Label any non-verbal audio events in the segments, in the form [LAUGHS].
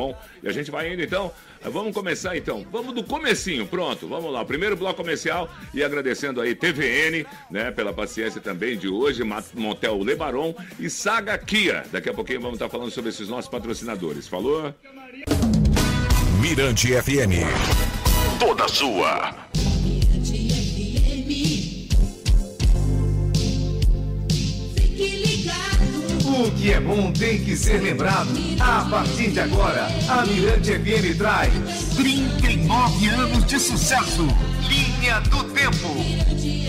bom? E a gente vai indo então. Vamos começar então. Vamos do comecinho, pronto. Vamos lá. O primeiro bloco comercial e agradecendo aí TVN, né, pela paciência também de hoje, Motel Lebaron e Saga Kia. Daqui a pouquinho vamos estar falando sobre esses nossos patrocinadores. Falou? Mirante FM. Toda sua. O que é bom tem que ser lembrado. A partir de agora, a Mirante FM traz 39 anos de sucesso. Linha do Tempo.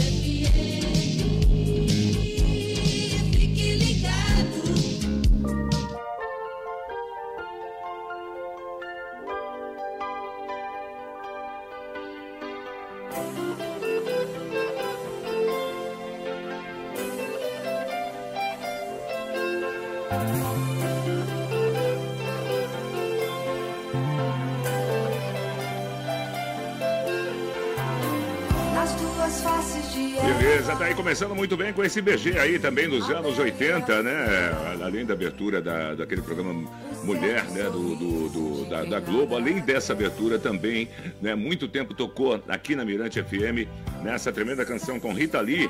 Começando muito bem com esse BG aí também dos anos 80, né? Além da abertura da, daquele programa Mulher, né? Do, do, do da, da, Globo. Além dessa abertura também, né? Muito tempo tocou aqui na Mirante FM nessa tremenda canção com Rita Lee,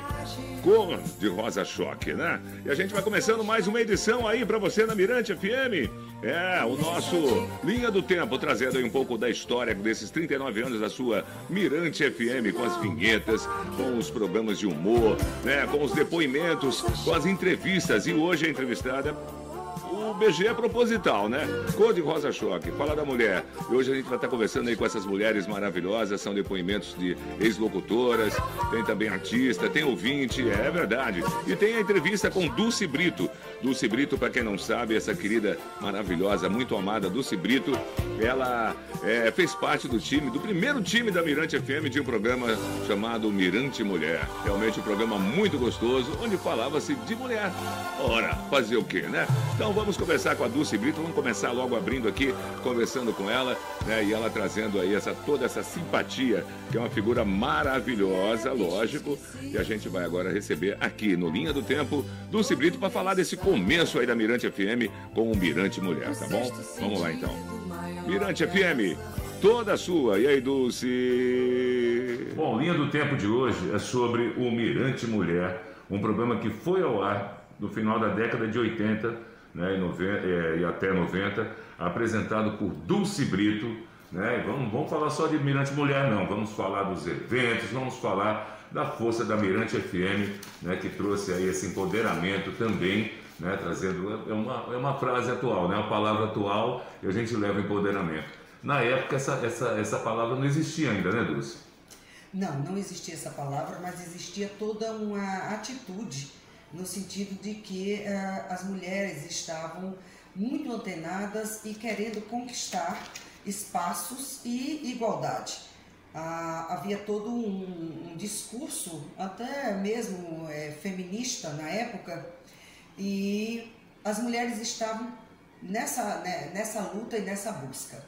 Cor de Rosa Choque, né? E a gente vai começando mais uma edição aí para você na Mirante FM. É, o nosso Linha do Tempo, trazendo aí um pouco da história desses 39 anos da sua Mirante FM, com as vinhetas, com os programas de humor, né, com os depoimentos, com as entrevistas. E hoje a entrevistada o BG é proposital, né? Cor de rosa choque, fala da mulher. E hoje a gente vai estar conversando aí com essas mulheres maravilhosas, são depoimentos de ex-locutoras, tem também artista, tem ouvinte, é verdade. E tem a entrevista com Dulce Brito. Dulce Brito, para quem não sabe, essa querida maravilhosa, muito amada Dulce Brito, ela é, fez parte do time, do primeiro time da Mirante FM de um programa chamado Mirante Mulher. Realmente um programa muito gostoso, onde falava-se de mulher. Ora, fazer o quê, né? Então vamos conversar com a Dulce Brito, vamos começar logo abrindo aqui, conversando com ela, né? E ela trazendo aí essa, toda essa simpatia, que é uma figura maravilhosa, lógico. E a gente vai agora receber aqui no Linha do Tempo, Dulce Brito, para falar desse começo aí da Mirante FM com o Mirante Mulher, tá bom? Vamos lá então. Mirante FM, toda sua. E aí, Dulce? Bom, Linha do Tempo de hoje é sobre o Mirante Mulher, um programa que foi ao ar no final da década de 80 né, e, 90, é, e até 90, apresentado por Dulce Brito. Né? Vamos, vamos falar só de Mirante Mulher, não. Vamos falar dos eventos, vamos falar da força da Mirante FM, né, que trouxe aí esse empoderamento também, né, trazendo é uma, é uma frase atual, né, uma palavra atual e a gente leva empoderamento. Na época essa, essa, essa palavra não existia ainda, né, Dulce? Não, não existia essa palavra, mas existia toda uma atitude no sentido de que uh, as mulheres estavam muito antenadas e querendo conquistar espaços e igualdade. Uh, havia todo um, um, discurso, até mesmo é, feminista na época, e as mulheres estavam nessa, né, nessa luta e nessa busca.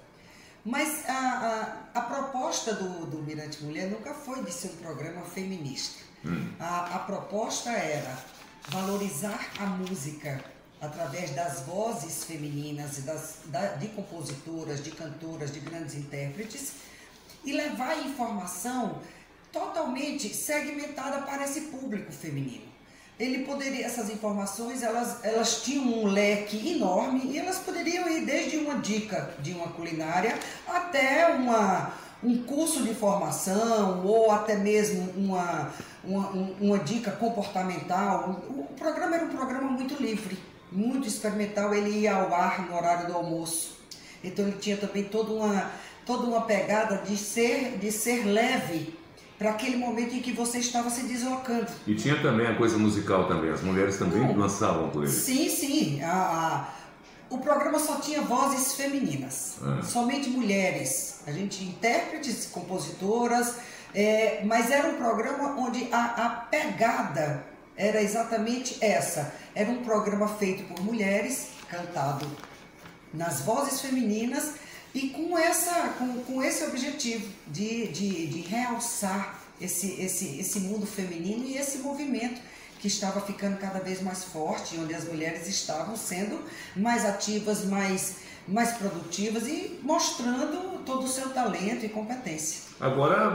Mas a, a, a proposta do, do Mirante Mulher nunca foi de ser um programa feminista. Hum. A, a proposta era valorizar a música através das vozes femininas, das, da, de compositoras, de cantoras, de grandes intérpretes, e levar informação totalmente segmentada para esse público feminino. Ele poderia, essas informações, elas, elas tinham um leque enorme e elas poderiam ir desde uma dica de uma culinária até uma, um curso de formação ou até mesmo uma, uma, uma dica comportamental. O programa era um programa muito livre, muito experimental. Ele ia ao ar no horário do almoço. Então ele tinha também toda uma, toda uma pegada de ser, de ser leve para aquele momento em que você estava se deslocando. E tinha também a coisa musical também, as mulheres também Não. lançavam por ele. Sim, sim. A, a, o programa só tinha vozes femininas, é. somente mulheres. A gente intérpretes, compositoras, é, mas era um programa onde a, a pegada era exatamente essa. Era um programa feito por mulheres, cantado nas vozes femininas e com, essa, com, com esse objetivo de, de, de realçar esse, esse, esse mundo feminino e esse movimento que estava ficando cada vez mais forte, onde as mulheres estavam sendo mais ativas, mais, mais produtivas e mostrando todo o seu talento e competência. Agora,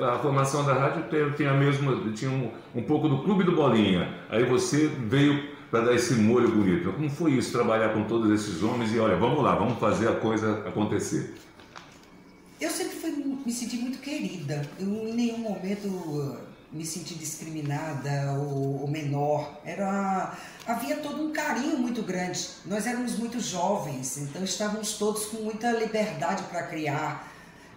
é, a formação da rádio tem, a mesma, tinha um, um pouco do Clube do Bolinha. Aí você veio para dar esse molho bonito. Como foi isso, trabalhar com todos esses homens e olha, vamos lá, vamos fazer a coisa acontecer? Eu sempre fui, me senti muito querida. Eu em nenhum momento uh, me senti discriminada ou, ou menor. Era havia todo um carinho muito grande. Nós éramos muito jovens, então estávamos todos com muita liberdade para criar.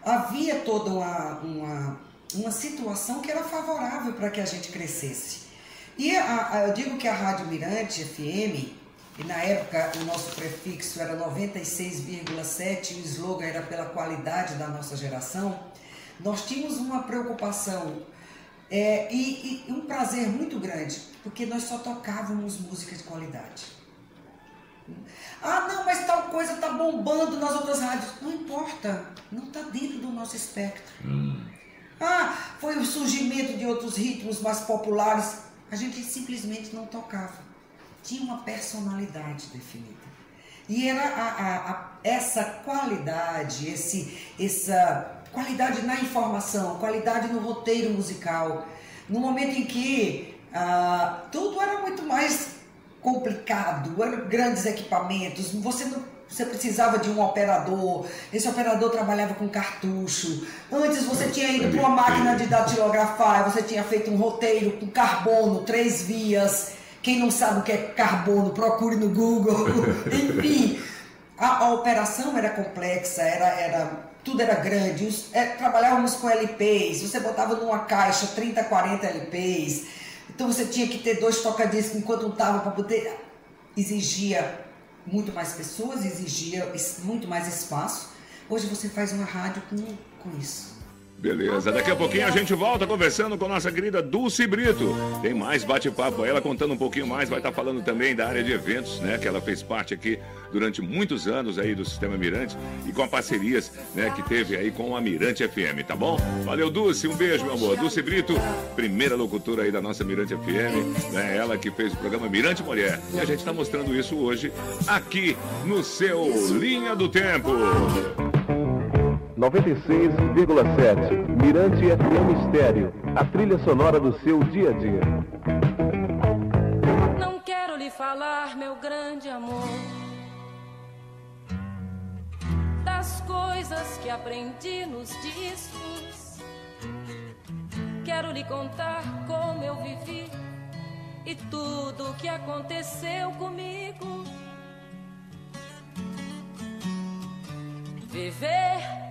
Havia toda uma, uma, uma situação que era favorável para que a gente crescesse. E a, a, eu digo que a Rádio Mirante FM, e na época o nosso prefixo era 96,7 e o slogan era pela qualidade da nossa geração, nós tínhamos uma preocupação é, e, e um prazer muito grande, porque nós só tocávamos música de qualidade. Ah, não, mas tal coisa está bombando nas outras rádios. Não importa, não está dentro do nosso espectro. Hum. Ah, foi o surgimento de outros ritmos mais populares a gente simplesmente não tocava. Tinha uma personalidade definida. E era a, a, a, essa qualidade, esse, essa qualidade na informação, qualidade no roteiro musical, no momento em que ah, tudo era muito mais complicado, eram grandes equipamentos, você não você precisava de um operador, esse operador trabalhava com cartucho. Antes você tinha ido para uma máquina de datilografar, você tinha feito um roteiro com carbono, três vias. Quem não sabe o que é carbono, procure no Google. [LAUGHS] Enfim, a, a, operação era complexa, era, era, tudo era grande. Os, é, trabalhávamos com LPs, você botava numa caixa 30, 40 LPs. Então você tinha que ter dois tocadiscos enquanto um estava para poder. Exigia muito mais pessoas, exigia muito mais espaço. Hoje você faz uma rádio com, com isso. Beleza, daqui a pouquinho a gente volta conversando com nossa querida Dulce Brito. Tem mais bate-papo, ela contando um pouquinho mais, vai estar falando também da área de eventos, né? Que ela fez parte aqui durante muitos anos aí do Sistema Mirante e com parcerias, né, que teve aí com a Mirante FM, tá bom? Valeu, Dulce, um beijo, meu amor. Dulce Brito, primeira locutora aí da nossa Mirante FM, né? Ela que fez o programa Mirante Mulher. E a gente está mostrando isso hoje aqui no seu Linha do Tempo. 96,7 Mirante FM Estéreo, a trilha sonora do seu dia a dia. Não quero lhe falar, meu grande amor, das coisas que aprendi nos discos. Quero lhe contar como eu vivi e tudo o que aconteceu comigo. Viver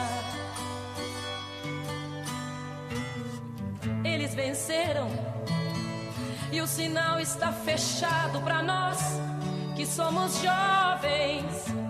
Venceram e o sinal está fechado para nós que somos jovens.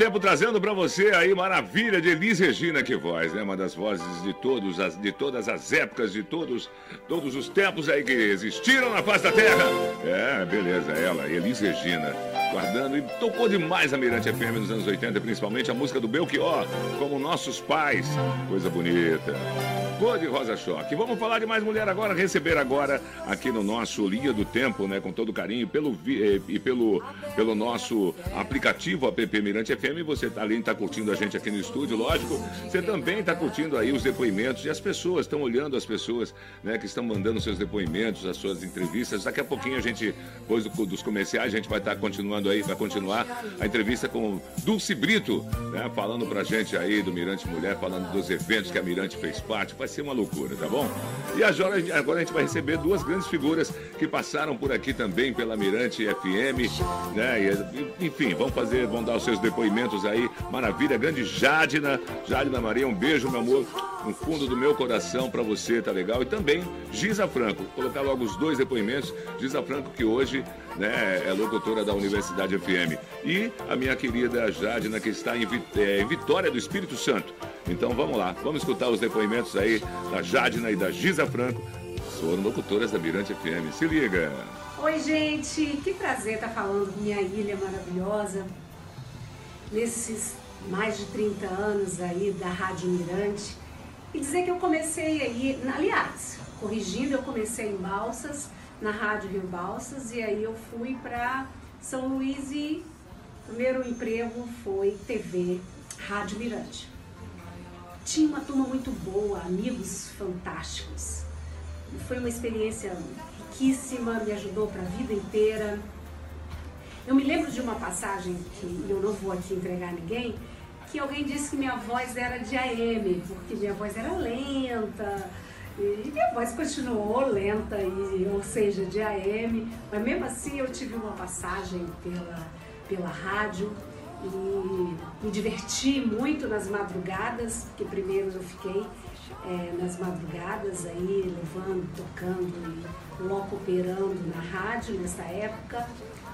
Tempo trazendo pra você aí maravilha de Elis Regina, que voz, né? Uma das vozes de todos as, de todas as épocas, de todos, todos os tempos aí que existiram na face da Terra. É, beleza, ela, Elis Regina, guardando e tocou demais a Mirante FM nos anos 80, principalmente a música do Belchior, como nossos pais. Coisa bonita. Cor de Rosa Choque. Vamos falar de mais mulher agora, receber agora aqui no nosso Linha do Tempo, né? Com todo carinho, pelo, eh, e pelo, pelo nosso aplicativo app Mirante FM. Você tá, além de estar curtindo a gente aqui no estúdio, lógico, você também está curtindo aí os depoimentos e as pessoas, estão olhando as pessoas, né? Que estão mandando seus depoimentos, as suas entrevistas. Daqui a pouquinho a gente, depois do- dos comerciais, a gente vai estar continuando aí, vai continuar a entrevista com Dulce Brito, né? Falando pra gente aí do Mirante Mulher, falando dos eventos que a Mirante fez parte. Vai ser uma loucura, tá bom? E agora, agora a gente vai receber duas grandes figuras que passaram por aqui também pela Mirante FM, né? E, enfim, vão fazer, vão dar os seus depoimentos aí. Maravilha, grande Jadina, Jadina Maria, um beijo, meu amor, no fundo do meu coração pra você, tá legal? E também Giza Franco, Vou colocar logo os dois depoimentos. Giza Franco, que hoje né, é locutora da Universidade FM. E a minha querida Jadina, que está em, é, em Vitória do Espírito Santo. Então vamos lá, vamos escutar os depoimentos aí da Jadina e da Giza Franco. Foram locutoras da Mirante FM. Se liga! Oi, gente, que prazer estar falando com minha ilha maravilhosa. Nesses mais de 30 anos aí da Rádio Mirante. E dizer que eu comecei aí, aliás, corrigindo, eu comecei em Balsas, na Rádio Rio Balsas, e aí eu fui para São Luís e o primeiro emprego foi TV Rádio Mirante. Tinha uma turma muito boa, amigos fantásticos. Foi uma experiência riquíssima, me ajudou para a vida inteira. Eu me lembro de uma passagem que eu não vou aqui entregar a ninguém, que alguém disse que minha voz era de AM, porque minha voz era lenta. E minha voz continuou lenta, e, ou seja, de AM, mas mesmo assim eu tive uma passagem pela, pela rádio e me diverti muito nas madrugadas, porque primeiro eu fiquei é, nas madrugadas aí, levando, tocando e logo operando na rádio nessa época.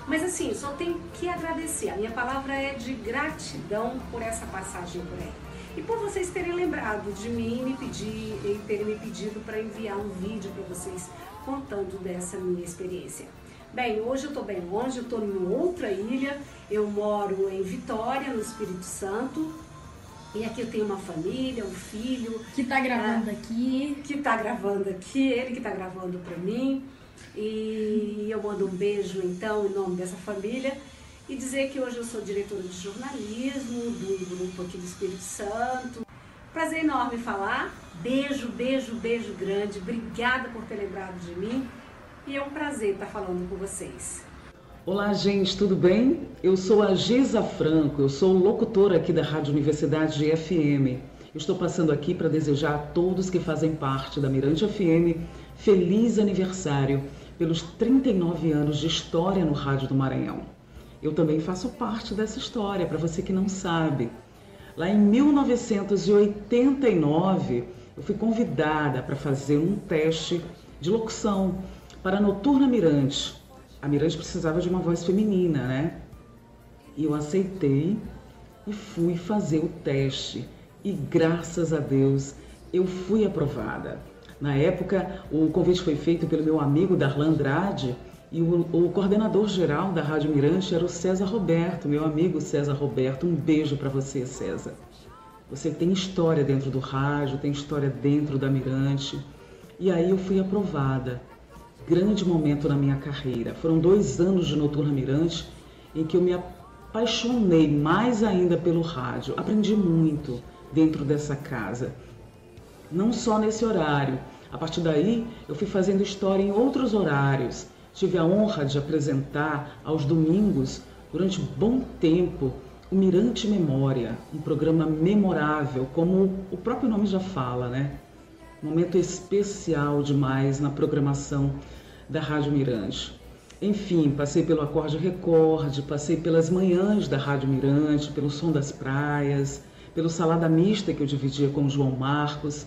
Mas assim, só tenho que agradecer. A minha palavra é de gratidão por essa passagem por aí. E por vocês terem lembrado de mim me pedir, e terem me pedido para enviar um vídeo para vocês contando dessa minha experiência. Bem, hoje eu estou bem longe, eu estou em outra ilha. Eu moro em Vitória, no Espírito Santo. E aqui eu tenho uma família, um filho. Que tá gravando aqui. Que tá gravando aqui, ele que tá gravando para mim. E eu mando um beijo então em nome dessa família. e dizer que hoje eu sou diretora de jornalismo do grupo aqui do Espírito Santo. Prazer enorme falar. Beijo, beijo, beijo grande. Obrigada por ter lembrado de mim. E é um prazer estar falando com vocês. Olá, gente, tudo bem? Eu sou a Gisa Franco, eu sou locutora aqui da Rádio Universidade de FM. Estou passando aqui para desejar a todos que fazem parte da Mirante FM feliz aniversário pelos 39 anos de história no Rádio do Maranhão. Eu também faço parte dessa história, para você que não sabe. Lá em 1989, eu fui convidada para fazer um teste de locução para a Noturna Mirante. A Mirante precisava de uma voz feminina, né? E eu aceitei e fui fazer o teste. E graças a Deus eu fui aprovada. Na época, o convite foi feito pelo meu amigo Darlan Andrade e o, o coordenador geral da Rádio Mirante era o César Roberto, meu amigo César Roberto. Um beijo para você, César. Você tem história dentro do rádio, tem história dentro da Mirante. E aí eu fui aprovada. Grande momento na minha carreira. Foram dois anos de Noturna Mirante em que eu me apaixonei mais ainda pelo rádio. Aprendi muito dentro dessa casa. Não só nesse horário. A partir daí, eu fui fazendo história em outros horários. Tive a honra de apresentar aos domingos, durante bom tempo, o Mirante Memória, um programa memorável, como o próprio nome já fala, né? Momento especial demais na programação da Rádio Mirante. Enfim, passei pelo Acorde Recorde, passei pelas manhãs da Rádio Mirante, pelo Som das Praias, pelo Salada Mista que eu dividia com o João Marcos.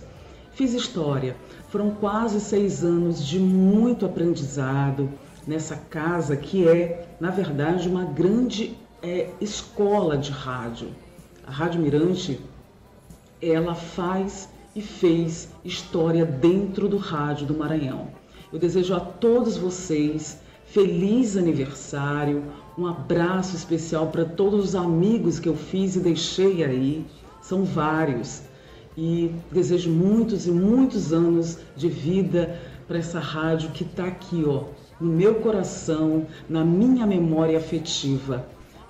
Fiz história. Foram quase seis anos de muito aprendizado nessa casa que é, na verdade, uma grande é, escola de rádio. A Rádio Mirante, ela faz e fez história dentro do rádio do Maranhão. Eu desejo a todos vocês feliz aniversário, um abraço especial para todos os amigos que eu fiz e deixei aí, são vários. E desejo muitos e muitos anos de vida para essa rádio que está aqui, ó, no meu coração, na minha memória afetiva.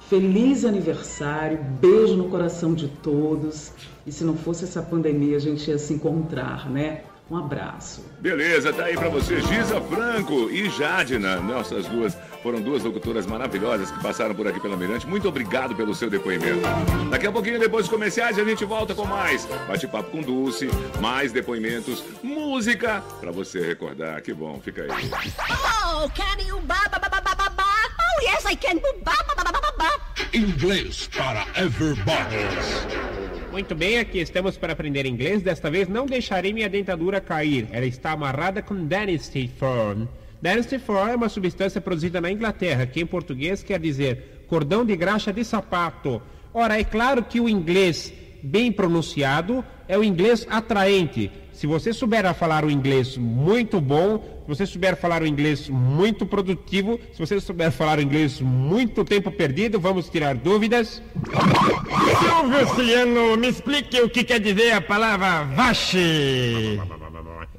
Feliz aniversário, beijo no coração de todos. E se não fosse essa pandemia, a gente ia se encontrar, né? Um abraço. Beleza, tá aí pra você, Giza Franco e Jadina. Nossas duas foram duas locutoras maravilhosas que passaram por aqui pela Mirante. Muito obrigado pelo seu depoimento. Daqui a pouquinho, depois dos comerciais, a gente volta com mais bate-papo com Dulce, mais depoimentos, música pra você recordar. Que bom, fica aí. Oh, can you ba ba ba ba ba ba ba? Oh, yes, I can. Ba ba ba. Inglês para everybody. Muito bem, aqui estamos para aprender inglês. Desta vez não deixarei minha dentadura cair. Ela está amarrada com Dentistry Foam. Dentistry Foam é uma substância produzida na Inglaterra, que em português quer dizer cordão de graxa de sapato. Ora, é claro que o inglês bem pronunciado é o inglês atraente. Se você souber falar o inglês muito bom, se você souber falar o inglês muito produtivo, se você souber falar o inglês muito tempo perdido, vamos tirar dúvidas. Silvio Ciano, me explique o que quer dizer a palavra vache.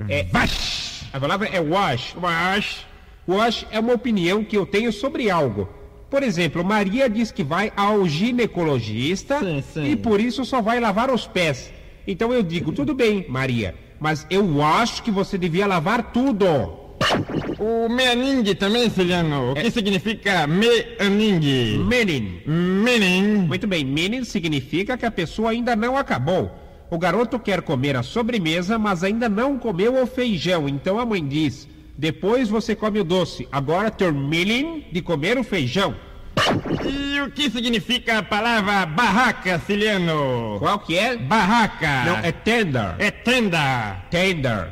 É wash. A palavra é wash. Wash. Wash é uma opinião que eu tenho sobre algo. Por exemplo, Maria diz que vai ao ginecologista Sim, sim. e por isso só vai lavar os pés. Então eu digo, tudo bem, Maria, mas eu acho que você devia lavar tudo. O meaning também, Ciliano. O que significa meaning? Meaning. Meaning. Muito bem, meaning significa que a pessoa ainda não acabou. O garoto quer comer a sobremesa, mas ainda não comeu o feijão. Então a mãe diz: depois você come o doce. Agora terminem de comer o feijão. E o que significa a palavra barraca, Ciliano? Qual que é? Barraca. Não, é tender. É tenda. Tender.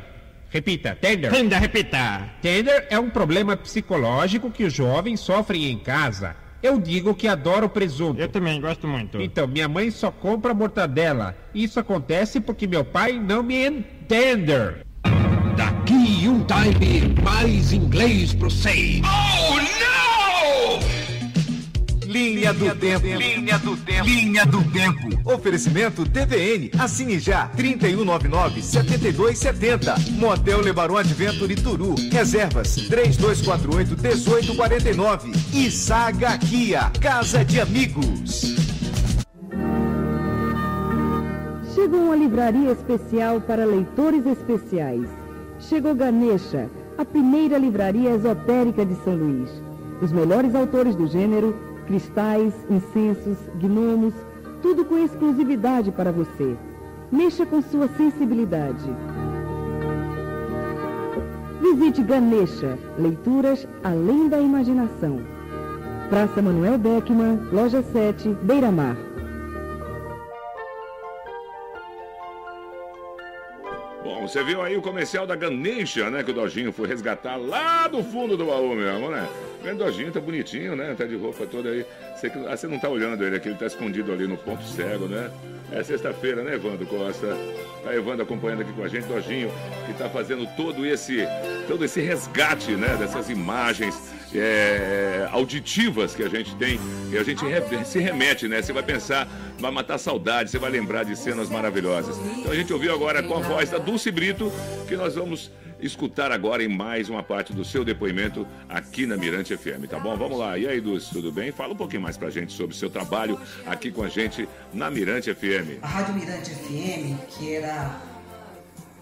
Repita, tender. Tenda, repita. Tender é um problema psicológico que os jovens sofrem em casa. Eu digo que adoro presunto. Eu também gosto muito. Então, minha mãe só compra mortadela. Isso acontece porque meu pai não me entende. Daqui um time, mais inglês pro sei. Oh, no! Linha do Tempo. Linha do Tempo. Linha do Tempo. Oferecimento TVN. Assine já. 3199-7270. Motel Lebaron Adventure Turu. Reservas 3248-1849. E Saga Kia. Casa de Amigos. Chegou uma livraria especial para leitores especiais. Chegou Ganesha, a primeira livraria esotérica de São Luís. Os melhores autores do gênero, cristais, incensos, gnomos, tudo com exclusividade para você. Mexa com sua sensibilidade. Visite Ganesha, leituras além da imaginação. Praça Manuel Beckman, Loja 7, Beira Mar. Você viu aí o comercial da Ganesha, né? Que o Dojinho foi resgatar lá do fundo do baú mesmo, né? O Dojinho tá bonitinho, né? Tá de roupa toda aí. Você, ah, você não tá olhando ele aqui, ele tá escondido ali no ponto cego, né? É sexta-feira, né, Evandro Costa? Tá Evandro acompanhando aqui com a gente, Dojinho, que tá fazendo todo esse, todo esse resgate, né? Dessas imagens é, auditivas que a gente tem e a gente re- se remete, né? Você vai pensar, vai matar saudade, você vai lembrar de cenas maravilhosas. Então a gente ouviu agora com a voz da Dulce Brito que nós vamos escutar agora em mais uma parte do seu depoimento aqui na Mirante FM, tá bom? Vamos lá. E aí, Dulce, tudo bem? Fala um pouquinho mais pra gente sobre o seu trabalho aqui com a gente na Mirante FM. A Rádio Mirante FM, que era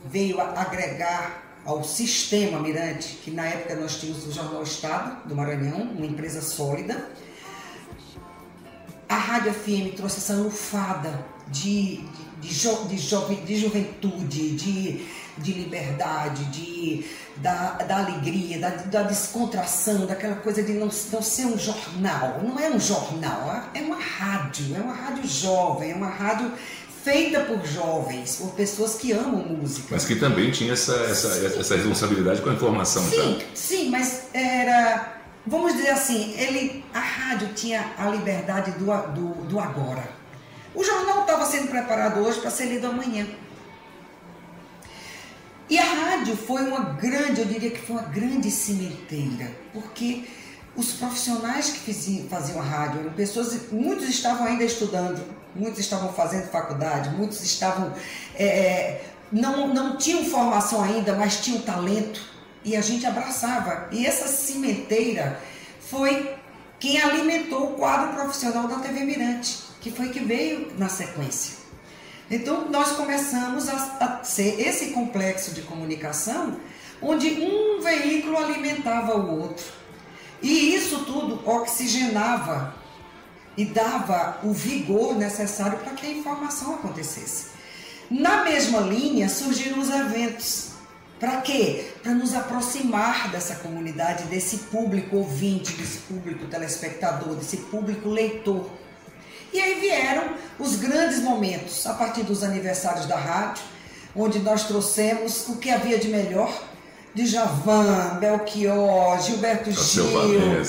veio agregar ao sistema Mirante, que na época nós tínhamos o Jornal Estado do Maranhão, uma empresa sólida. A Rádio FM trouxe essa lufada de, de, de, jo- de, jove- de juventude, de, de liberdade, de, da, da alegria, da, da descontração, daquela coisa de não, não ser um jornal. Não é um jornal, é uma rádio, é uma rádio jovem, é uma rádio feita por jovens, por pessoas que amam música. Mas que também tinha essa, essa, essa responsabilidade com a informação, Sim, tá? sim, mas era. Vamos dizer assim, ele, a rádio tinha a liberdade do, do, do agora. O jornal estava sendo preparado hoje para ser lido amanhã. E a rádio foi uma grande, eu diria que foi uma grande cimenteira, porque os profissionais que faziam a rádio eram pessoas, muitos estavam ainda estudando, muitos estavam fazendo faculdade, muitos estavam. é, não, não tinham formação ainda, mas tinham talento, e a gente abraçava. E essa cimenteira foi quem alimentou o quadro profissional da TV Mirante, que foi que veio na sequência. Então, nós começamos a, a ser esse complexo de comunicação onde um veículo alimentava o outro. E isso tudo oxigenava e dava o vigor necessário para que a informação acontecesse. Na mesma linha surgiram os eventos. Para quê? Para nos aproximar dessa comunidade, desse público ouvinte, desse público telespectador, desse público leitor. E aí vieram os grandes momentos, a partir dos aniversários da rádio, onde nós trouxemos o que havia de melhor de Javan, Belchior, Gilberto Gil.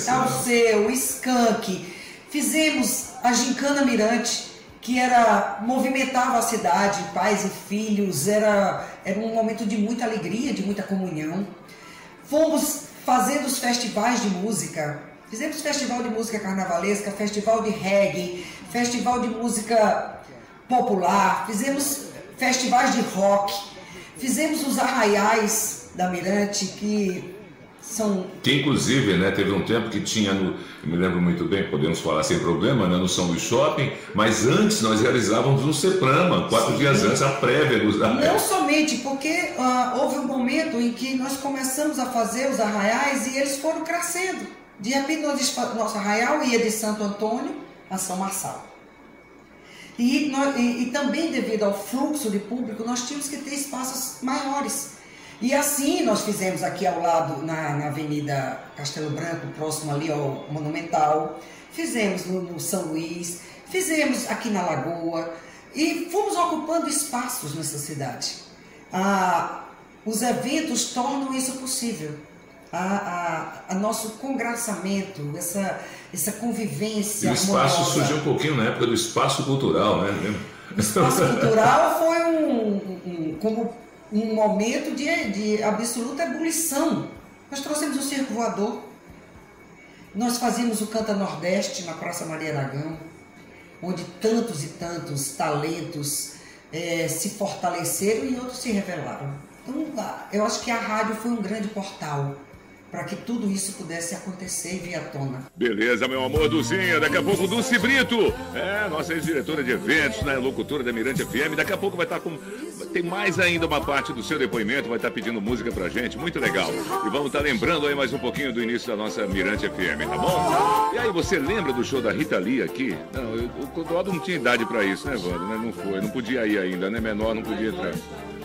Alceu, Skank. Fizemos a Gincana Mirante, que era movimentava a cidade, pais e filhos, era, era um momento de muita alegria, de muita comunhão. Fomos fazendo os festivais de música. Fizemos festival de música carnavalesca, festival de reggae, festival de música popular, fizemos festivais de rock, fizemos os arraiais da Mirante, que são Que inclusive, né, teve um tempo que tinha no, eu me lembro muito bem, podemos falar sem problema, né, no São Luís Shopping, mas antes nós realizávamos no Ceprama, quatro Sim. dias antes, a prévia dos Não somente, porque ah, houve um momento em que nós começamos a fazer os arraiais e eles foram crescendo. De repente, nosso arraial ia de Santo Antônio a São Marçal. E, nós- e- e também devido ao fluxo de público, nós tínhamos que ter espaços maiores. E assim nós fizemos aqui ao lado, na, na Avenida Castelo Branco, próximo ali ao Monumental, fizemos no, no São Luís, fizemos aqui na Lagoa e fomos ocupando espaços nessa cidade. Ah, os eventos tornam isso possível. A, a, a nosso congraçamento, essa, essa E convivência o espaço harmoniosa. surgiu um pouquinho na época do espaço cultural, né? O espaço cultural foi um, um- como um momento de, de absoluta ebulição. Nós trouxemos o circo voador. Nós fazíamos o Canta Nordeste na Praça Maria Aragão, onde tantos e tantos talentos eh, se fortaleceram e outros se revelaram. Então, eu acho que a rádio foi um grande portal para que tudo isso pudesse acontecer e vir à tona. Beleza, meu amor, Duzinha. Daqui a pouco, Dulce Brito. É, nossa ex-diretora de eventos, né? Locutora da Mirante FM. Daqui a pouco vai estar com. Tem mais ainda uma parte do seu depoimento, vai estar pedindo música pra gente. Muito legal. E vamos estar lembrando aí mais um pouquinho do início da nossa Mirante FM, tá bom? E aí, você lembra do show da Rita Lee aqui? Não, eu- o Clodoaldo não tinha idade pra isso, né, Wanda? né? Não foi, não podia ir ainda, né? Menor não podia entrar.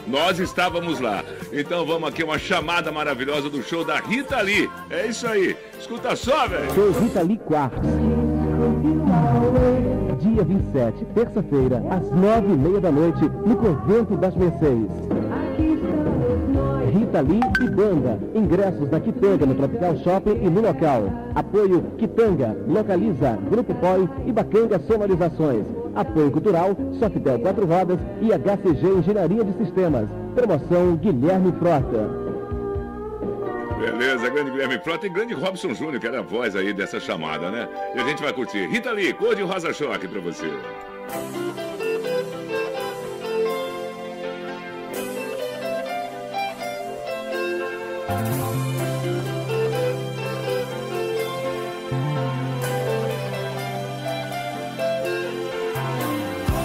Nós estávamos lá. Então vamos aqui, uma chamada maravilhosa do show da Rita Lee. É isso aí. Escuta só, velho. Show Rita Lee Quartos. Dia 27, terça-feira, às nove e meia da noite, no Convento das Mercês. Rita Lee e Banda. Ingressos na Quitanga, no Tropical Shopping e no local. Apoio Quitanga, Localiza, Grupo POI e Bacanga Sonorizações. Apoio Cultural, Softel 4 Rodas e HCG Engenharia de Sistemas. Promoção Guilherme Frota. Beleza, grande Guilherme Frota e grande Robson Júnior, que era a voz aí dessa chamada, né? E a gente vai curtir. Rita Lee, cor de rosa choque pra você.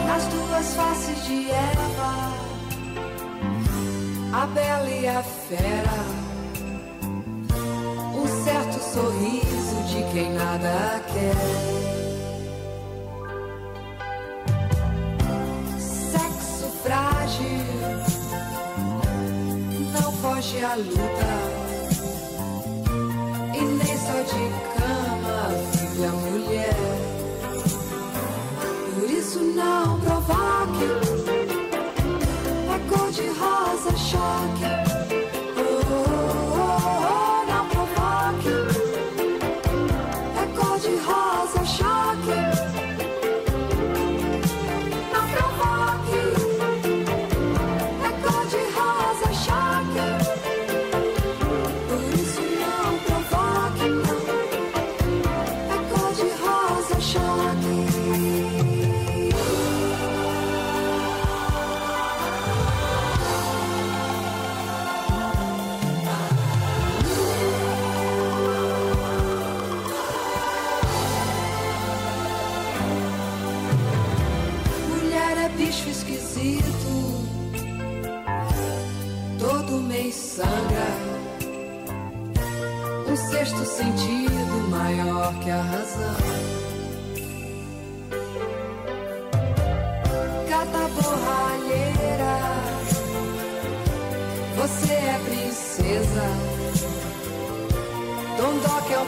Nas duas faces de Eva, a bela e a fera, sorriso de quem nada quer. Sexo frágil, não foge à luta, e nem só de cama vive a mulher. Por isso não provoque É cor de rosa choque de rosa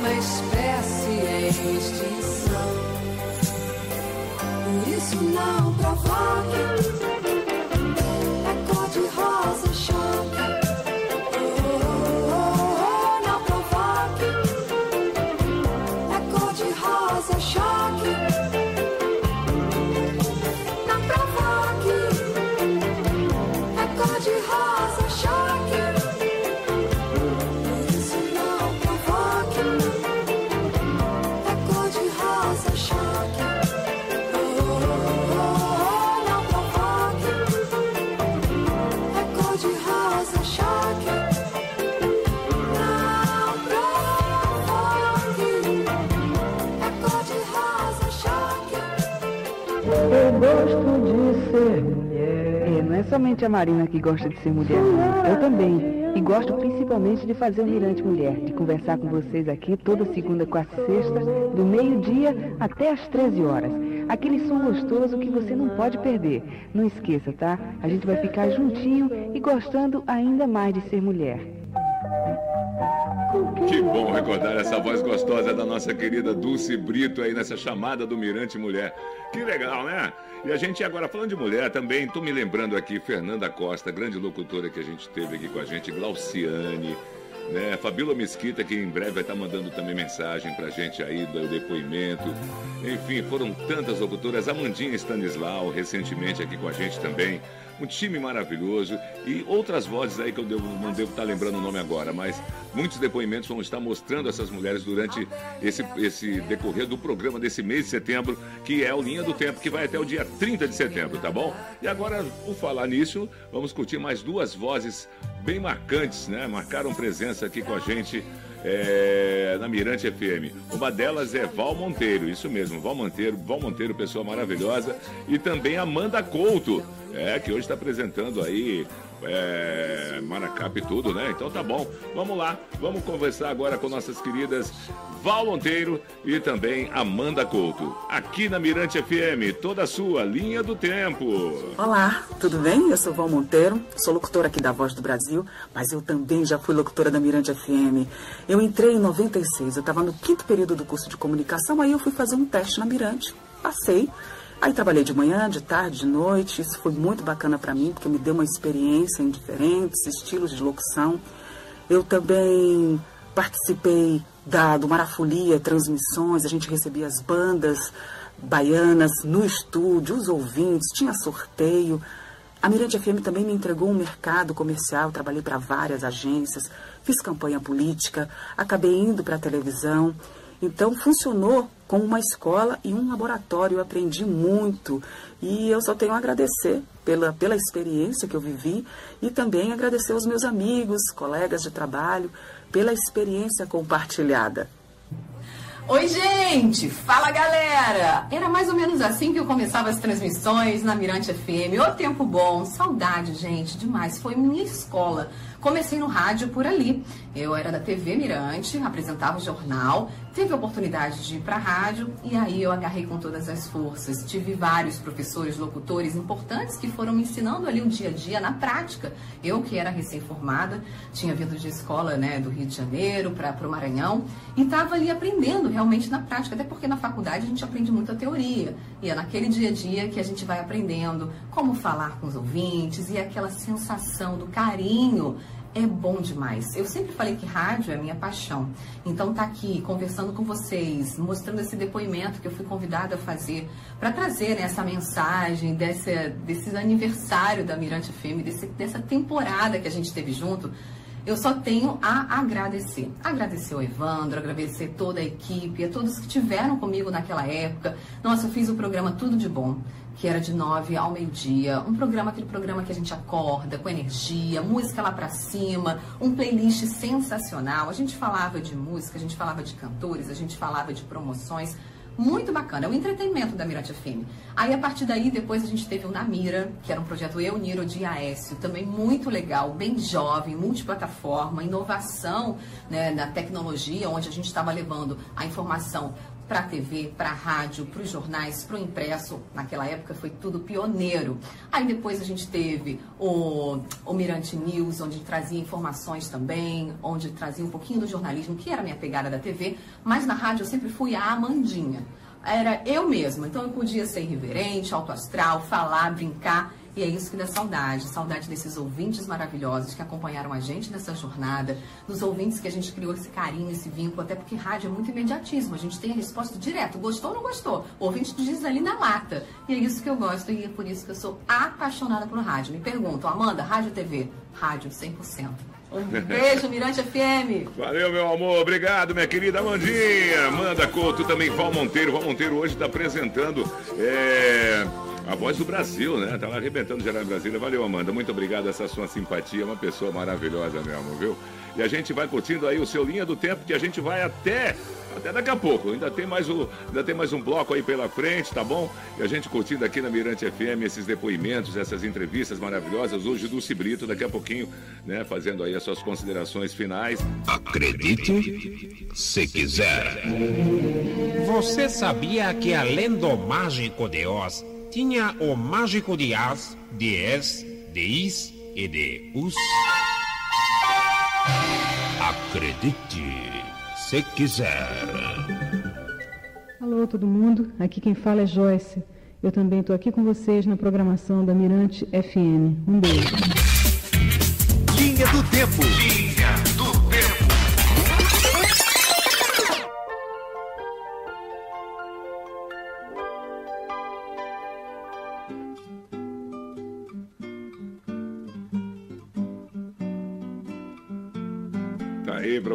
Dondoca é gosto de ser mulher. É, não é somente a Marina que gosta de ser mulher. Eu também. E gosto principalmente de fazer o Mirante Mulher, de conversar com vocês aqui toda segunda, quarta e sexta, do meio-dia até às 13 horas. Aquele som gostoso que você não pode perder. Não esqueça, tá? A gente vai ficar juntinho e gostando ainda mais de ser mulher. Que bom recordar essa voz gostosa da nossa querida Dulce Brito aí nessa chamada do Mirante Mulher. Que legal, né? E a gente agora falando de mulher também, tô me lembrando aqui, Fernanda Costa, grande locutora que a gente teve aqui com a gente, Glauciane, né? Fabíola Mesquita, que em breve vai estar mandando também mensagem pra gente aí do depoimento. Enfim, foram tantas locutoras. Amandinha Stanislau, recentemente aqui com a gente também. Um time maravilhoso e outras vozes aí que eu devo- não devo estar lembrando o nome agora, mas muitos depoimentos vão estar mostrando essas mulheres durante esse, esse decorrer do programa desse mês de setembro, que é o Linha do Tempo, que vai até o dia 30 de setembro, tá bom? E agora, por falar nisso, vamos curtir mais duas vozes bem marcantes, né? Marcaram presença aqui com a gente é, na Mirante FM. Uma delas é Val Monteiro, isso mesmo, Val Monteiro, Val Monteiro, pessoa maravilhosa, e também Amanda Couto, é, que hoje está apresentando aí é, Maracap e tudo, né? Então tá bom, vamos lá, vamos conversar agora com nossas queridas Val Monteiro e também Amanda Couto, aqui na Mirante FM, toda a sua linha do tempo. Olá, tudo bem? Eu sou Val Monteiro, sou locutora aqui da Voz do Brasil, mas eu também já fui locutora da Mirante FM. Eu entrei em 96, eu estava no quinto período do curso de comunicação, aí eu fui fazer um teste na Mirante. Passei. Aí trabalhei de manhã, de tarde, de noite. Isso foi muito bacana para mim, porque me deu uma experiência em diferentes estilos de locução. Eu também participei da, do Marafolia, transmissões, a gente recebia as bandas baianas no estúdio, os ouvintes, tinha sorteio. A Mirante FM também me entregou um mercado comercial, trabalhei para várias agências, fiz campanha política, acabei indo para a televisão. Então funcionou como uma escola e um laboratório. Eu aprendi muito e eu só tenho a agradecer pela, pela experiência que eu vivi e também agradecer aos meus amigos, colegas de trabalho, pela experiência compartilhada. Oi, gente! Fala, galera! Era mais ou menos assim que eu começava as transmissões na Mirante FM. Ô, tempo bom! Saudade, gente, demais. Foi minha escola. Comecei no rádio por ali. Eu era da TV Mirante, apresentava o jornal, teve a oportunidade de ir para a rádio e aí eu agarrei com todas as forças. Tive vários professores, locutores importantes que foram me ensinando ali o dia a dia na prática. Eu que era recém-formada, tinha vindo de escola né, do Rio de Janeiro para o Maranhão e estava ali aprendendo realmente na prática, até porque na faculdade a gente aprende muita teoria e é naquele dia a dia que a gente vai aprendendo como falar com os ouvintes e aquela sensação do carinho é bom demais. Eu sempre falei que rádio é minha paixão. Então tá aqui conversando com vocês, mostrando esse depoimento que eu fui convidada a fazer para trazer né, essa mensagem desse, desse aniversário da Mirante FM, desse, dessa temporada que a gente teve junto. Eu só tenho a agradecer. Agradecer ao Evandro, agradecer toda a equipe, a todos que tiveram comigo naquela época. Nossa, eu fiz o programa Tudo de Bom, que era de nove ao meio-dia. Um programa, aquele programa que a gente acorda com energia, música lá pra cima, um playlist sensacional. A gente falava de música, a gente falava de cantores, a gente falava de promoções. Muito bacana, é o entretenimento da Mirante FM. Aí a partir daí, depois a gente teve o Namira, que era um projeto Eu Niro de Aécio, também muito legal, bem jovem, multiplataforma, inovação né, na tecnologia, onde a gente estava levando a informação para a TV, para a rádio, para os jornais, para o impresso. Naquela época foi tudo pioneiro. Aí depois a gente teve o, o Mirante News, onde trazia informações também, onde trazia um pouquinho do jornalismo, que era a minha pegada da TV, mas na rádio eu sempre fui a Amandinha. Era eu mesma, então eu podia ser irreverente, autoastral, falar, brincar. E é isso que dá saudade, saudade desses ouvintes maravilhosos que acompanharam a gente nessa jornada, dos ouvintes que a gente criou esse carinho, esse vínculo, até porque rádio é muito imediatismo, a gente tem a resposta direto, gostou ou não gostou? O ouvinte diz ali na lata. E é isso que eu gosto e é por isso que eu sou apaixonada por rádio. Me perguntam, Amanda, rádio TV? Rádio 100%. Um [LAUGHS] beijo, Mirante FM. Valeu, meu amor. Obrigado, minha querida Amandinha. Amanda Couto, também Val Monteiro. Val Monteiro hoje está apresentando é, a voz do Brasil, né? Tá lá arrebentando geral em Brasília. Valeu, Amanda. Muito obrigado. Essa sua simpatia. Uma pessoa maravilhosa mesmo, viu? E a gente vai curtindo aí o seu Linha do Tempo, que a gente vai até, até daqui a pouco. Ainda tem, mais o, ainda tem mais um bloco aí pela frente, tá bom? E a gente curtindo aqui na Mirante FM esses depoimentos, essas entrevistas maravilhosas. Hoje do Cibrito, daqui a pouquinho, né? Fazendo aí as suas considerações finais. Acredite se quiser. Você sabia que além do mágico de Oz, tinha o mágico de As, de Es, de Is e de Us? Acredite se quiser. Alô, todo mundo. Aqui quem fala é Joyce. Eu também estou aqui com vocês na programação da Mirante FM. Um beijo. Linha do Tempo. Linha do Tempo.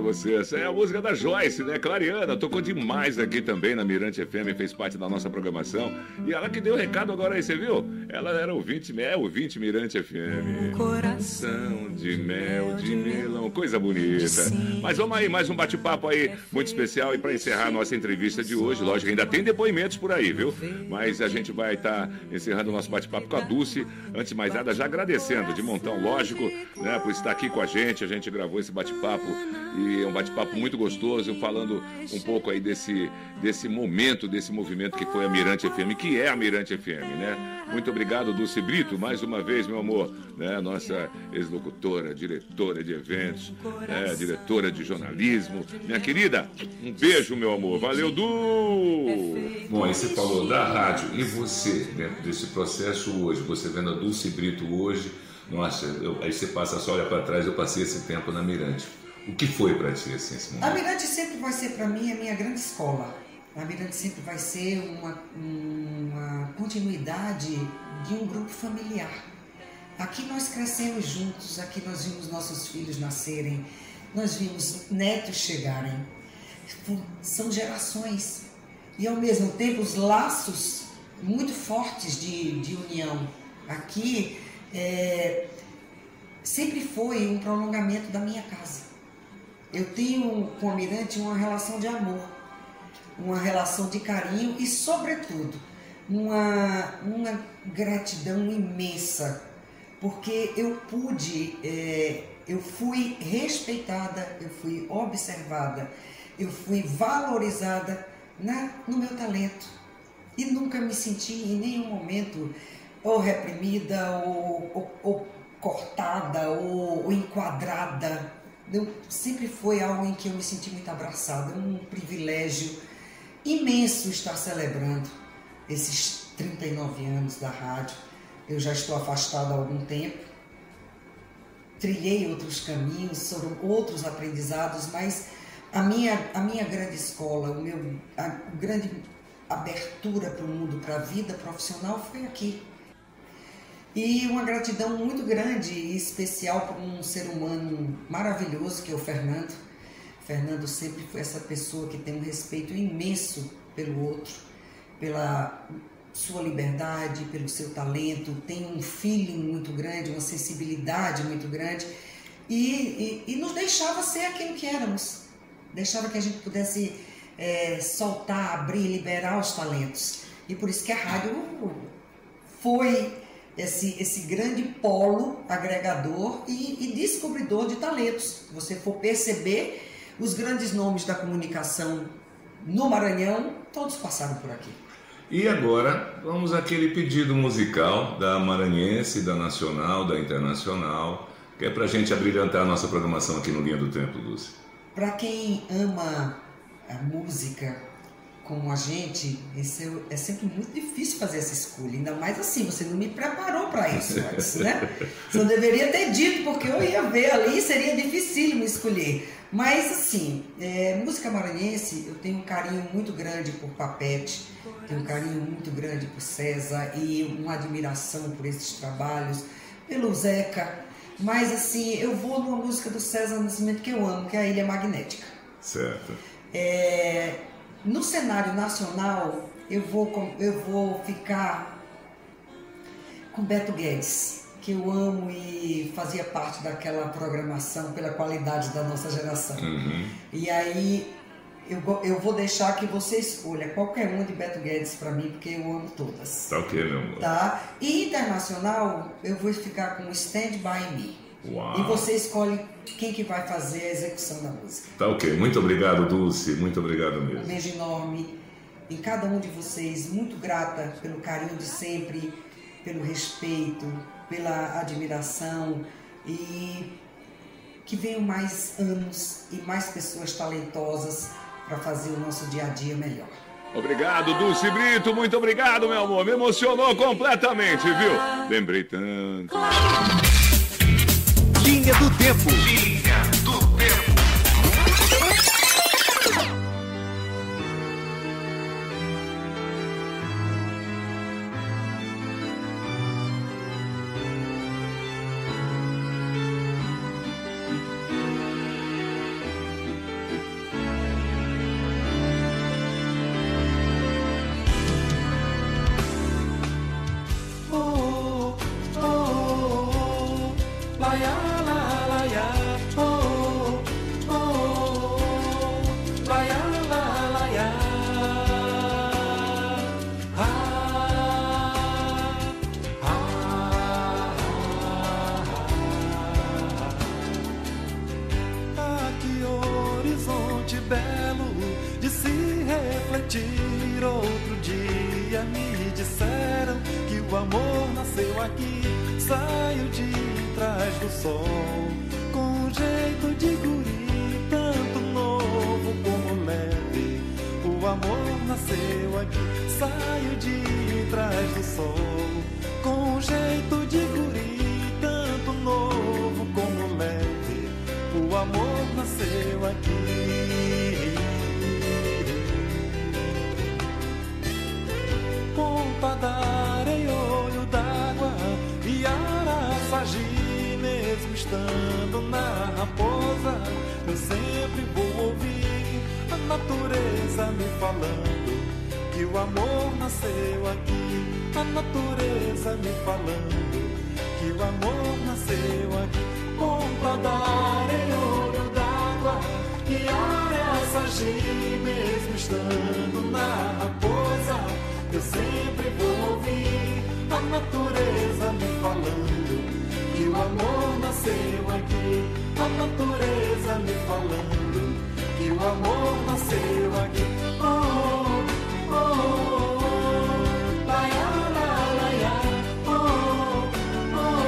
Você. Essa é a música da Joyce, né? Clariana, tocou demais aqui também na Mirante FM, fez parte da nossa programação. E ela que deu o recado agora aí, você viu? Ela era ouvinte, é ouvinte Mirante FM. Coração de mel, de melão, coisa bonita. Mas vamos aí, mais um bate-papo aí muito especial e para encerrar a nossa entrevista de hoje, lógico, ainda tem depoimentos por aí, viu? Mas a gente vai estar encerrando o nosso bate-papo com a Dulce. Antes de mais nada, já agradecendo de montão, lógico, né, por estar aqui com a gente. A gente gravou esse bate-papo e é um bate-papo muito gostoso, falando um pouco aí desse, desse momento, desse movimento que foi a Mirante FM, que é a Mirante FM, né? Muito obrigado, Dulce Brito, mais uma vez, meu amor, né? Nossa ex-locutora, diretora de eventos, né? diretora de jornalismo. Minha querida, um beijo, meu amor. Valeu, Du! Bom, aí você falou da rádio. E você, dentro desse processo hoje, você vendo a Dulce Brito hoje, nossa, eu- aí você passa só olha para trás, eu passei esse tempo na Mirante. O que foi para ti assim, esse A momento? Mirante sempre vai ser para mim a minha grande escola. A Mirante sempre vai ser uma, uma continuidade de um grupo familiar. Aqui nós crescemos juntos, aqui nós vimos nossos filhos nascerem, nós vimos netos chegarem. São gerações. E ao mesmo tempo os laços muito fortes de, de união. Aqui é, sempre foi um prolongamento da minha casa. Eu tenho com a Mirante uma relação de amor, uma relação de carinho e, sobretudo, uma, uma gratidão imensa, porque eu pude, é, eu fui respeitada, eu fui observada, eu fui valorizada na, no meu talento e nunca me senti em nenhum momento ou reprimida ou, ou- ou cortada ou, ou enquadrada. Eu, sempre foi algo em que eu me senti muito abraçada, um privilégio imenso estar celebrando esses 39 anos da rádio. Eu já estou afastada há algum tempo, trilhei outros caminhos, foram outros aprendizados, mas a minha, a minha grande escola, o meu, a grande abertura para o mundo, para a vida profissional foi aqui. E uma gratidão muito grande e especial por um ser humano maravilhoso que é o Fernando. Fernando sempre foi essa pessoa que tem um respeito imenso pelo outro, pela sua liberdade, pelo seu talento, tem um feeling muito grande, uma sensibilidade muito grande e, e- e nos deixava ser aquilo que éramos. Deixava que a gente pudesse eh, soltar, abrir, liberar os talentos. E por isso que a rádio foi esse, esse grande polo agregador e, e descobridor de talentos. Se você for perceber, os grandes nomes da comunicação no Maranhão, todos passaram por aqui. E agora, vamos àquele pedido musical da Maranhense, da Nacional, da Internacional, que é pra gente abrilhantar a nossa programação aqui no Linha do Tempo, Dulce. Para quem ama a música como a gente, esse é, é sempre muito difícil fazer essa escolha. Ainda mais assim, você não me preparou para isso [LAUGHS] antes, né? Você não deveria ter dito, porque eu ia ver ali, seria dificílimo escolher. Mas assim, é, música maranhense, eu tenho um carinho muito grande por Papete, tenho um carinho muito grande por César e uma admiração por esses trabalhos, pelo Zeca. Mas assim, eu vou numa música do César Nascimento que eu amo, que é a Ilha Magnética. Certo. É, no cenário nacional, eu vou, eu vou ficar com Beto Guedes, que eu amo e fazia parte daquela programação pela qualidade da nossa geração. Uhum. E aí eu, eu vou deixar que você escolha qualquer uma de Beto Guedes para mim, porque eu amo todas. Tá ok, meu amor. Tá? E internacional, eu vou ficar com Stand By Me. Uau. E você escolhe quem que vai fazer a execução da música. Tá ok. Muito obrigado, Dulce. Muito obrigado Um mesmo. beijo enorme em cada um de vocês. Muito grata pelo carinho de sempre, pelo respeito, pela admiração e que venham mais anos e mais pessoas talentosas para fazer o nosso dia a dia melhor. Obrigado, Dulce Brito, muito obrigado, meu amor. Me emocionou completamente, viu? Lembrei tanto. Linha do Tempo. O amor nasceu aqui. Saio de trás do sol, com um jeito de guri, tanto novo como leve. O amor nasceu aqui. Ponta da areia, olho d'água e araçagi, mesmo estando na raposa, eu sempre vou ouvir natureza me falando que o amor nasceu aqui. A natureza me falando que o amor nasceu aqui. Ponta da areia, olho d'água e araçagi, mesmo estando na raposa, eu sempre vou ouvir a natureza me falando que o amor nasceu aqui. A natureza me falando que o amor nasceu aqui. Oh, oh, oh, oh. Oh, oh, oh.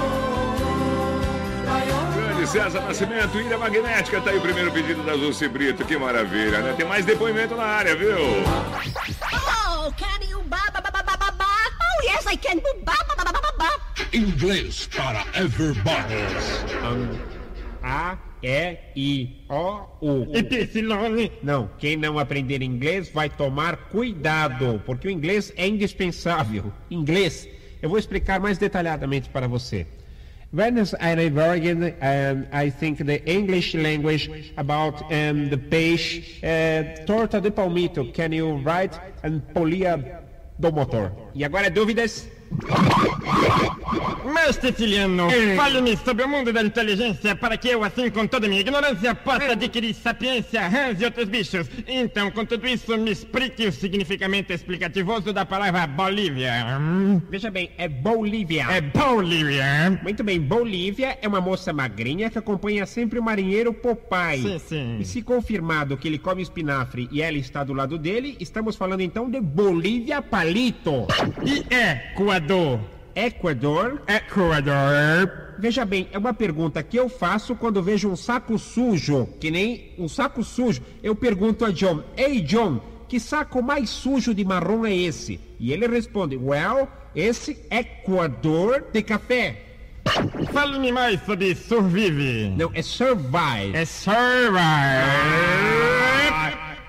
Grande César Nascimento, Ilha Magnética, tá aí o primeiro pedido da Dulce Brito, que maravilha, né? Tem mais depoimento na área, viu? Oh, can you ba ba ba ba ba ba ba? Oh, yes, I can. Ba ba ba ba ba ba. Inglês para everybody. A, E, I, O, U. Epsilon. Não, quem não aprender inglês vai tomar cuidado, porque o inglês é indispensável. Inglês, eu vou explicar mais detalhadamente para você. When I working, um, I think the English language about um, the peixe, uh, torta de palmito, can you write and polia do motor? E agora dúvidas? Mestre Tiliano, fale-me sobre o mundo da inteligência para que eu, assim, com toda a minha ignorância, possa adquirir sapiência, rãs e outros bichos. Então, com tudo isso, me explique o significamento explicativoso da palavra Bolívia. Veja bem, é Bolívia. É Bolívia. Muito bem, Bolívia é uma moça magrinha que acompanha sempre o marinheiro Popeye. Sim, sim. E se confirmado que ele come espinafre e ela está do lado dele, estamos falando então de Bolívia Palito. E Equador? Equador? Equador. Veja bem, é uma pergunta que eu faço quando vejo um saco sujo, que nem um saco sujo. Eu pergunto a John, Ei John, que saco mais sujo de marrom é esse? E ele responde, Well, esse Equador de café. Fale-me mais sobre Survive. Não, é Survive. É Survive.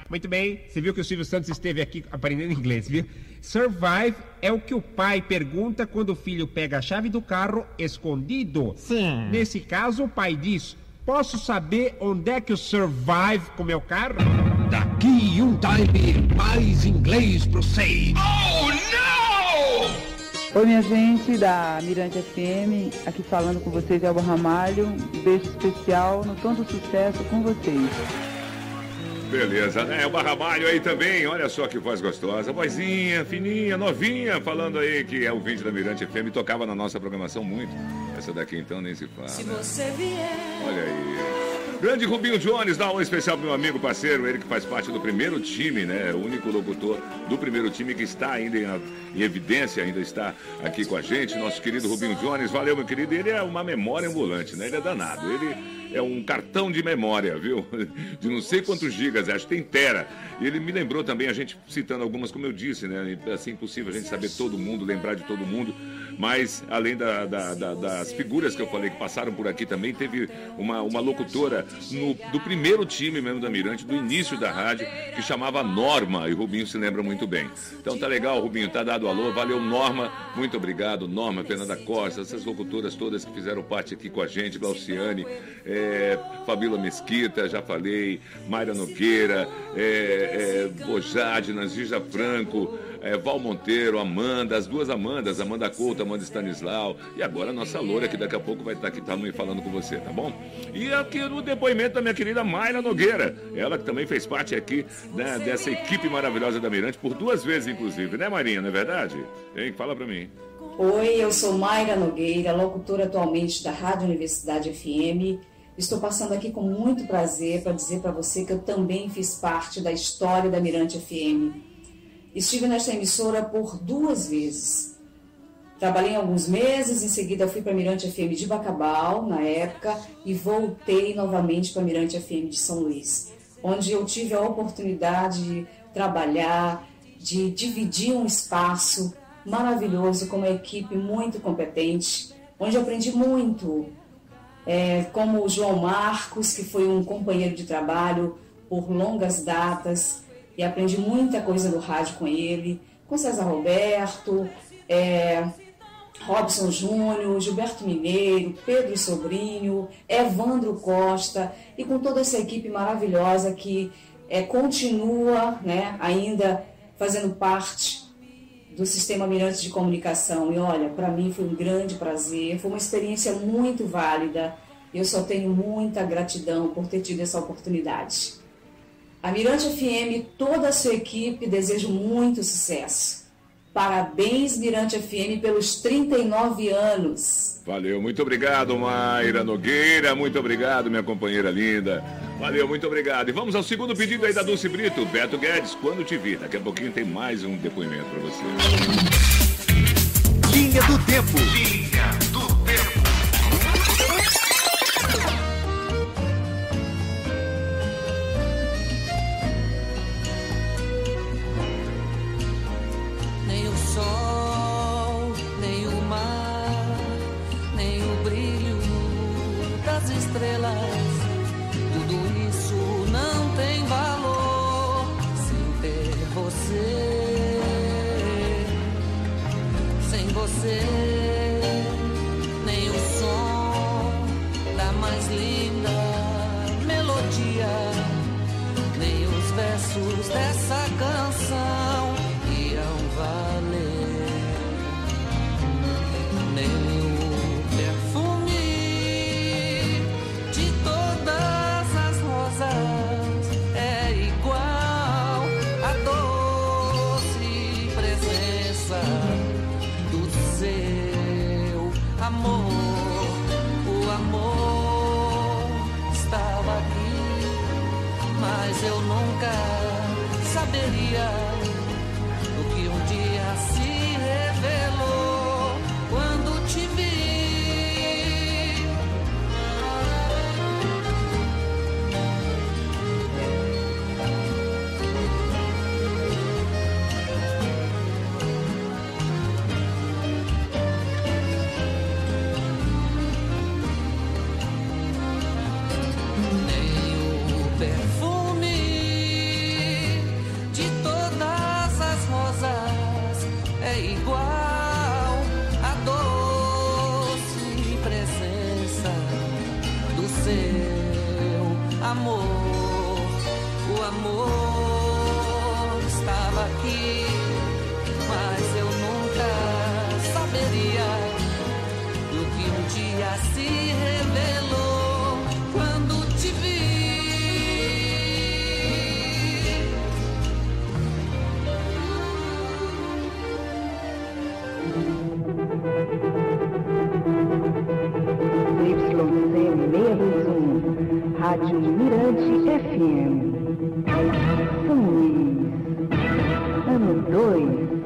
Muito bem, você viu que o Silvio Santos esteve aqui aprendendo inglês, viu? Survive é o que o pai pergunta quando o filho pega a chave do carro escondido. Sim. Nesse caso, o pai diz: Posso saber onde é que o Survive com meu carro? Daqui um time, mais inglês pro sei. Oi, minha gente da Mirante FM, aqui falando com vocês, Elba Ramalho. Um beijo especial no Tom do Sucesso com vocês. Beleza, né? O Barramalho aí também, olha só que voz gostosa, vozinha, fininha, novinha, falando aí que é o vídeo da Mirante FM, tocava na nossa programação muito. Essa daqui então nem se fala. Se né? você vier. Olha aí. Grande Rubinho Jones, dá um especial pro meu amigo parceiro, ele que faz parte do primeiro time, né? O único locutor do primeiro time que está ainda em, em evidência, ainda está aqui com a gente, nosso querido Rubinho Jones. Valeu, meu querido. Ele é uma memória ambulante, né? Ele é danado. Ele é um cartão de memória, viu? De não sei quantos gigas, acho que tem tera. E ele me lembrou também, a gente citando algumas, como eu disse, né? Assim impossível a gente saber todo mundo, lembrar de todo mundo. Mas, além da- da- da- das figuras que eu falei que passaram por aqui também, teve uma, uma locutora no- do primeiro time mesmo da Mirante, do início da rádio, que chamava Norma, e o Rubinho se lembra muito bem. Então tá legal, Rubinho, tá dado alô. Valeu, Norma. Muito obrigado, Norma, Fernanda Costa, essas locutoras todas que fizeram parte aqui com a gente, Glauciane, é, Fabíola Mesquita, já falei, Mayra Nogueira, é, é, Bojade, Franco, é, Val Monteiro, Amanda, as duas Amandas, Amanda Couto, Amanda Stanislau, e agora a nossa loura, que daqui a pouco vai estar aqui também falando com você, tá bom? E aqui no depoimento da minha querida Mayra Nogueira, ela que também fez parte aqui né, dessa equipe maravilhosa da Mirante, por duas vezes, inclusive, né, Marinha, não é verdade? Hein? Fala pra mim. Oi, eu sou Mayra Nogueira, locutora atualmente da Rádio Universidade FM. Estou passando aqui com muito prazer para dizer para você que eu também fiz parte da história da Mirante FM. Estive nesta emissora por duas vezes. Trabalhei alguns meses, em seguida fui para Mirante FM de Bacabal, na época, e voltei novamente para Mirante FM de São Luís, onde eu tive a oportunidade de trabalhar, de dividir um espaço maravilhoso com uma equipe muito competente, onde aprendi muito, é, como o João Marcos, que foi um companheiro de trabalho por longas datas, e aprendi muita coisa no rádio com ele, com César Roberto, é, Robson Júnior, Gilberto Mineiro, Pedro Sobrinho, Evandro Costa e com toda essa equipe maravilhosa que é, continua né, ainda fazendo parte do Sistema Mirante de Comunicação. E olha, para mim foi um grande prazer, foi uma experiência muito válida. Eu só tenho muita gratidão por ter tido essa oportunidade. A Mirante FM, toda a sua equipe, desejo muito sucesso. Parabéns, Mirante FM, pelos 39 anos. Valeu, muito obrigado, Mayra Nogueira. Muito obrigado, minha companheira linda. Valeu, muito obrigado. E vamos ao segundo pedido aí da Dulce Brito. Beto Guedes, quando te vi. Daqui a pouquinho tem mais um depoimento para você. Linha do Tempo. Mirante FM. São Luís, ano 2.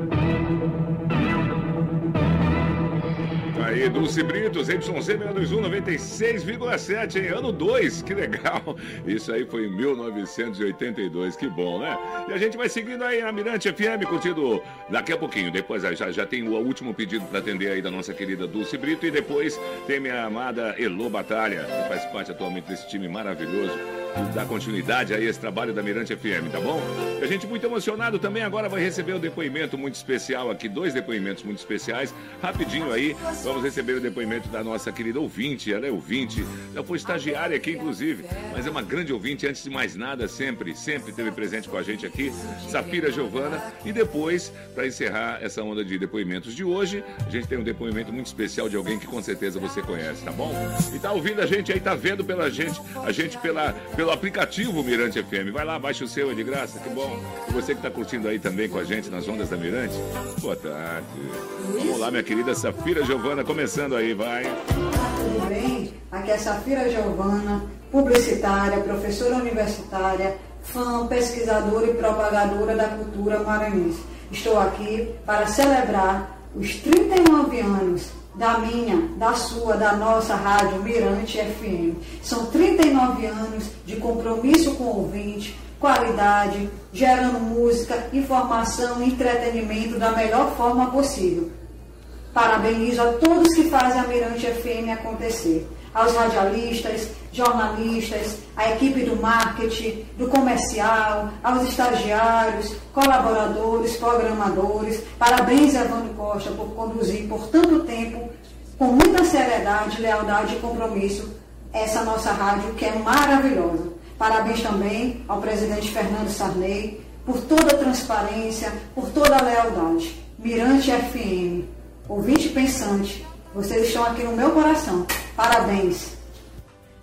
Aí, Dulce Britos, YC 621 96,7 em ano 2, que legal. Isso aí foi em 1982, que bom, né? E a gente vai seguindo aí na Mirante FM, curtindo daqui a pouquinho. Depois já, já tem o último pedido para atender aí da nossa querida Dulce Brito. E depois tem minha amada Elô Batalha, que faz parte atualmente desse time maravilhoso. Dá continuidade a esse trabalho da Mirante FM, tá bom? A gente muito emocionado também agora vai receber um depoimento muito especial aqui, dois depoimentos muito especiais. Rapidinho aí, vamos receber o depoimento da nossa querida ouvinte. Ela é ouvinte, já foi estagiária aqui, inclusive, mas é uma grande ouvinte, antes de mais nada, sempre, sempre esteve presente com a gente aqui, Safira Giovana. E depois, para encerrar essa onda de depoimentos de hoje, a gente tem um depoimento muito especial de alguém que com certeza você conhece, tá bom? E tá ouvindo a gente aí, tá vendo pela gente, a gente pela, pelo aplicativo Mirante FM. Vai lá, baixa o seu, é de graça, que bom. E você que tá curtindo aí também com a gente nas ondas da Mirante, boa tarde. Vamos lá, minha querida Safira Giovana, começando aí, vai. Tudo bem? Aqui é Safira Giovana, publicitária, professora universitária, fã, pesquisadora e propagadora da cultura maranhense. Estou aqui para celebrar os 39 anos da minha, da sua, da nossa rádio Mirante FM. São 39 anos de compromisso com o ouvinte, qualidade, gerando música, informação e entretenimento da melhor forma possível. Parabenizo a todos que fazem a Mirante FM acontecer. Aos radialistas, jornalistas, à equipe do marketing, do comercial, aos estagiários, colaboradores, programadores. Parabéns, Evandro Costa, por conduzir por tanto tempo, com muita seriedade, lealdade e compromisso, essa nossa rádio que é maravilhosa. Parabéns também ao presidente Fernando Sarney por toda a transparência, por toda a lealdade. Mirante FM, ouvinte pensante, vocês estão aqui no meu coração. Parabéns.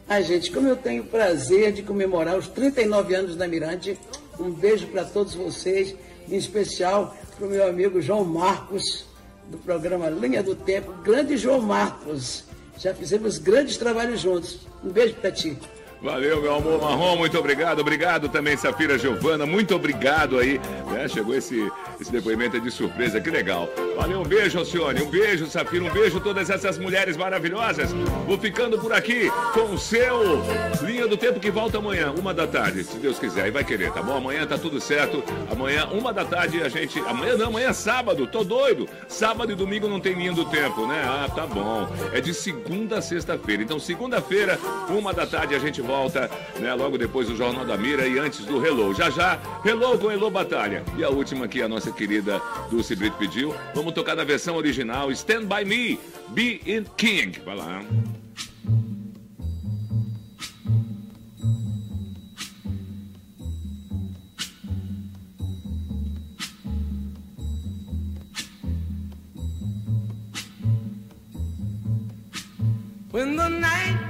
Ai, gente, como eu tenho prazer de comemorar os 39 anos da Mirante. Um beijo para todos vocês, em especial para o meu amigo João Marcos, do programa Linha do Tempo. Grande João Marcos. Já fizemos grandes trabalhos juntos. Um beijo para ti. Valeu, meu amor marrom, muito obrigado. Obrigado também, Safira Giovana, muito obrigado aí. né? Chegou esse, esse depoimento de surpresa, que legal. Valeu, um beijo, Alcione, um beijo, Safira, um beijo todas essas mulheres maravilhosas. Vou ficando por aqui com o seu Linha do Tempo que volta amanhã, uma da tarde, se Deus quiser, e vai querer, tá bom? Amanhã tá tudo certo. Amanhã, uma da tarde, a gente. Amanhã não, amanhã é sábado, tô doido. Sábado e domingo não tem linha do tempo, né? Ah, tá bom. É de segunda a sexta-feira. Então, segunda-feira, uma da tarde, a gente volta, né? Logo depois do Jornal da Mira e antes do Hello. Já já, Hello com Hello Batalha. E a última que a nossa querida Dulce Brito pediu. Vamos tocar na versão original, Stand By Me, Be In King. Vai lá. When the night